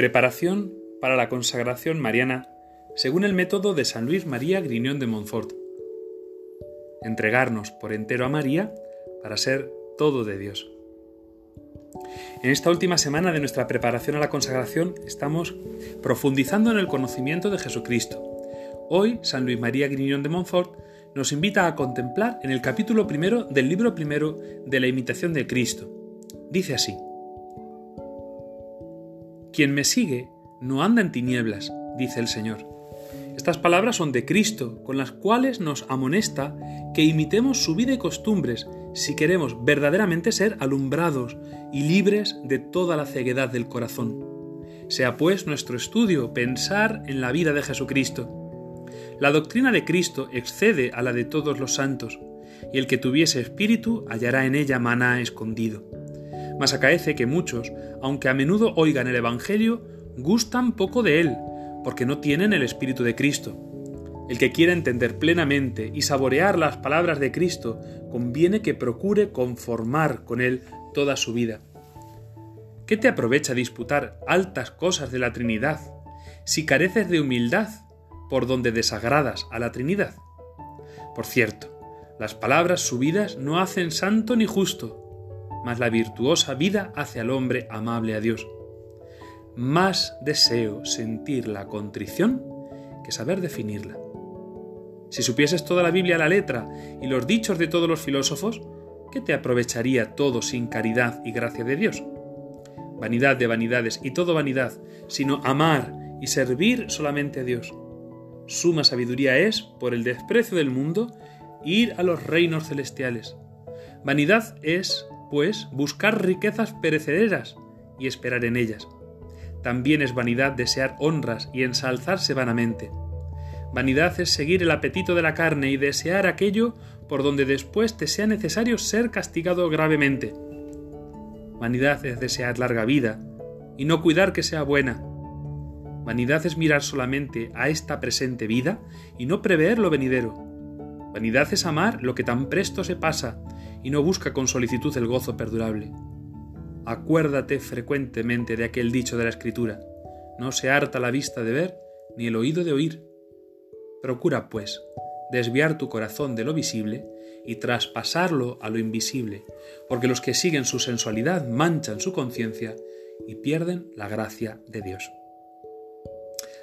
Preparación para la consagración mariana según el método de San Luis María Griñón de Montfort. Entregarnos por entero a María para ser todo de Dios. En esta última semana de nuestra preparación a la consagración estamos profundizando en el conocimiento de Jesucristo. Hoy San Luis María Griñón de Montfort nos invita a contemplar en el capítulo primero del libro primero de la imitación de Cristo. Dice así, Quien me sigue no anda en tinieblas, dice el Señor. Estas palabras son de Cristo, con las cuales nos amonesta que imitemos su vida y costumbres si queremos verdaderamente ser alumbrados y libres de toda la ceguedad del corazón. Sea pues nuestro estudio pensar en la vida de Jesucristo. La doctrina de Cristo excede a la de todos los santos, y el que tuviese espíritu hallará en ella maná escondido. Mas acaece que muchos, aunque a menudo oigan el Evangelio, gustan poco de él, porque no tienen el espíritu de Cristo. El que quiera entender plenamente y saborear las palabras de Cristo, conviene que procure conformar con Él toda su vida. ¿Qué te aprovecha disputar altas cosas de la Trinidad si careces de humildad por donde desagradas a la Trinidad? Por cierto, las palabras subidas no hacen santo ni justo, mas la virtuosa vida hace al hombre amable a Dios. Más deseo sentir la contrición que saber definirla. Si supieses toda la Biblia a la letra y los dichos de todos los filósofos, ¿qué te aprovecharía todo sin caridad y gracia de Dios? Vanidad de vanidades y todo vanidad, sino amar y servir solamente a Dios. Suma sabiduría es, por el desprecio del mundo, ir a los reinos celestiales. Vanidad es, pues, buscar riquezas perecederas y esperar en ellas. También es vanidad desear honras y ensalzarse vanamente. Vanidad es seguir el apetito de la carne y desear aquello por donde después te sea necesario ser castigado gravemente. Vanidad es desear larga vida y no cuidar que sea buena. Vanidad es mirar solamente a esta presente vida y no prever lo venidero. Vanidad es amar lo que tan presto se pasa y no busca con solicitud el gozo perdurable. Acuérdate frecuentemente de aquel dicho de la Escritura, no se harta la vista de ver ni el oído de oír. Procura, pues, desviar tu corazón de lo visible y traspasarlo a lo invisible, porque los que siguen su sensualidad manchan su conciencia y pierden la gracia de Dios.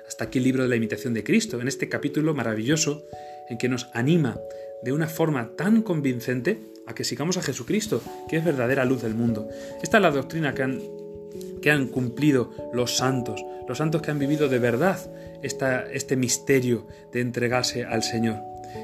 Hasta aquí el libro de la imitación de Cristo, en este capítulo maravilloso en que nos anima de una forma tan convincente a que sigamos a Jesucristo, que es verdadera luz del mundo. Esta es la doctrina que han, cumplido los santos, los santos que han vivido de verdad este misterio de entregarse al Señor.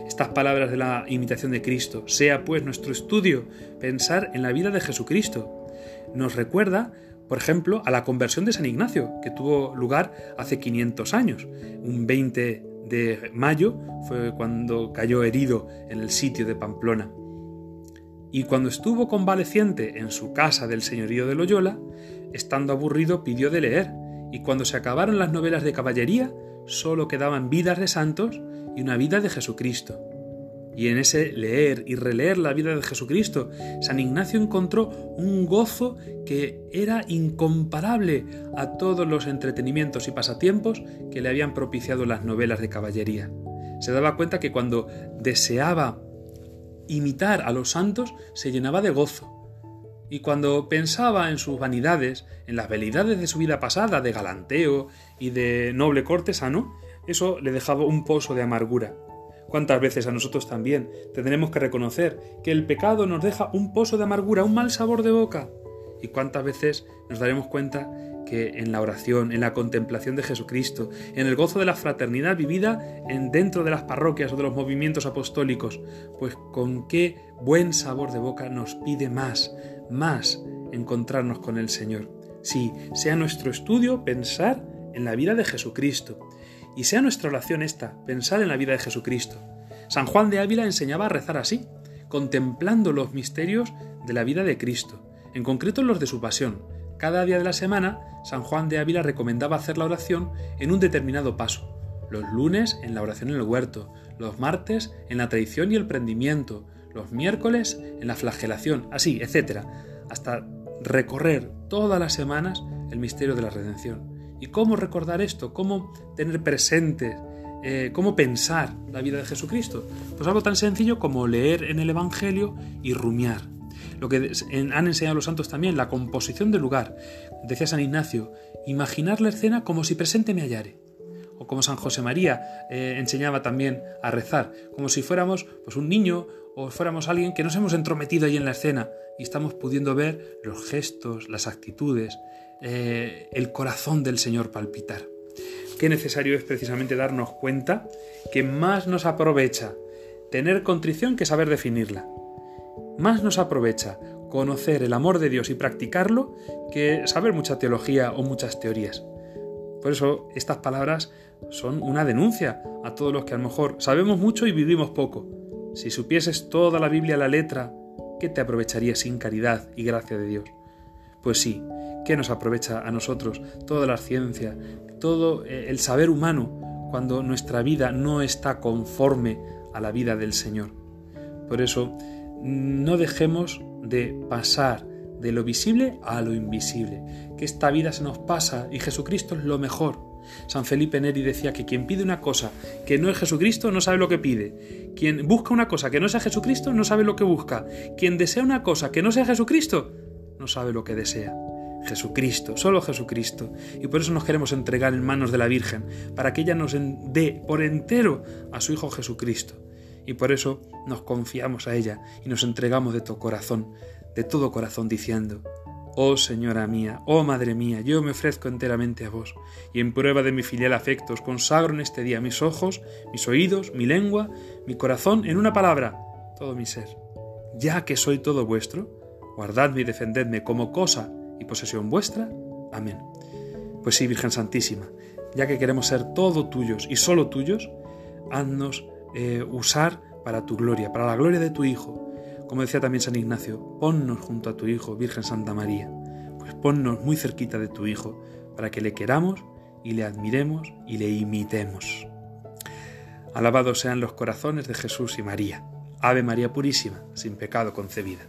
Estas palabras de la imitación de Cristo, sea pues nuestro estudio pensar en la vida de Jesucristo. Nos recuerda, por ejemplo, a la conversión de San Ignacio, que tuvo lugar hace 500 años, un 20 de mayo fue cuando cayó herido en el sitio de Pamplona y cuando estuvo convaleciente en su casa del señorío de Loyola, estando aburrido pidió de leer, y cuando se acabaron las novelas de caballería, solo quedaban vidas de santos y una vida de Jesucristo. Y en ese leer y releer la vida de Jesucristo, San Ignacio encontró un gozo que era incomparable a todos los entretenimientos y pasatiempos que le habían propiciado las novelas de caballería. Se daba cuenta que cuando deseaba imitar a los santos se llenaba de gozo. Y cuando pensaba en sus vanidades, en las velidades de su vida pasada, de galanteo y de noble cortesano, eso le dejaba un pozo de amargura. ¿Cuántas veces a nosotros también tendremos que reconocer que el pecado nos deja un pozo de amargura, un mal sabor de boca? ¿Y cuántas veces nos daremos cuenta en la oración, en la contemplación de Jesucristo, en el gozo de la fraternidad vivida en dentro de las parroquias o de los movimientos apostólicos, pues con qué buen sabor de boca nos pide más, más encontrarnos con el Señor. Sí, sea nuestro estudio pensar en la vida de Jesucristo y sea nuestra oración esta, pensar en la vida de Jesucristo. San Juan de Ávila enseñaba a rezar así, contemplando los misterios de la vida de Cristo, en concreto los de su pasión, cada día de la semana, San Juan de Ávila recomendaba hacer la oración en un determinado paso. Los lunes en la oración en el huerto, los martes en la tradición y el prendimiento, los miércoles en la flagelación, así, etc., hasta recorrer todas las semanas el misterio de la redención. ¿Y cómo recordar esto? ¿Cómo tener presente? Eh, ¿Cómo pensar la vida de Jesucristo? Pues algo tan sencillo como leer en el Evangelio y rumiar. Lo que han enseñado los santos también, la composición del lugar. Decía San Ignacio, imaginar la escena como si presente me hallare o como San José María eh, enseñaba también a rezar, como si fuéramos pues un niño o fuéramos alguien que nos hemos entrometido ahí en la escena y estamos pudiendo ver los gestos, las actitudes, eh, el corazón del Señor palpitar. Qué necesario es precisamente darnos cuenta que más nos aprovecha tener contrición que saber definirla. Más nos aprovecha conocer el amor de Dios y practicarlo que saber mucha teología o muchas teorías. Por eso estas palabras son una denuncia a todos los que a lo mejor sabemos mucho y vivimos poco. Si supieses toda la Biblia a la letra, ¿qué te aprovecharía sin caridad y gracia de Dios? Pues sí, ¿qué nos aprovecha a nosotros toda la ciencia, todo eh, el saber humano cuando nuestra vida no está conforme a la vida del Señor? Por eso, no dejemos de pasar de lo visible a lo invisible, que esta vida se nos pasa y Jesucristo es lo mejor. San Felipe Neri decía que quien pide una cosa que no es Jesucristo no sabe lo que pide. Quien busca una cosa que no sea Jesucristo no sabe lo que busca. Quien desea una cosa que no sea Jesucristo no sabe lo que desea. Jesucristo, solo Jesucristo. Y por eso nos queremos entregar en manos de la Virgen, para que ella nos dé por entero a su Hijo Jesucristo. Y por eso nos confiamos a ella y nos entregamos de todo corazón, de todo corazón diciendo, Oh Señora mía, oh Madre mía, yo me ofrezco enteramente a vos, y en prueba de mi filial afecto os consagro en este día mis ojos, mis oídos, mi lengua, mi corazón, en una palabra, todo mi ser. Ya que soy todo vuestro, guardadme y defendedme como cosa y posesión vuestra. Amén. Pues sí, Virgen Santísima, ya que queremos ser todo tuyos y solo tuyos, haznos eh, usar para tu gloria, para la gloria de tu Hijo, como decía también San Ignacio, ponnos junto a tu Hijo, Virgen Santa María, pues ponnos muy cerquita de tu Hijo, para que le queramos y le admiremos y le imitemos. Alabados sean los corazones de Jesús y María. Ave María Purísima, sin pecado concebida.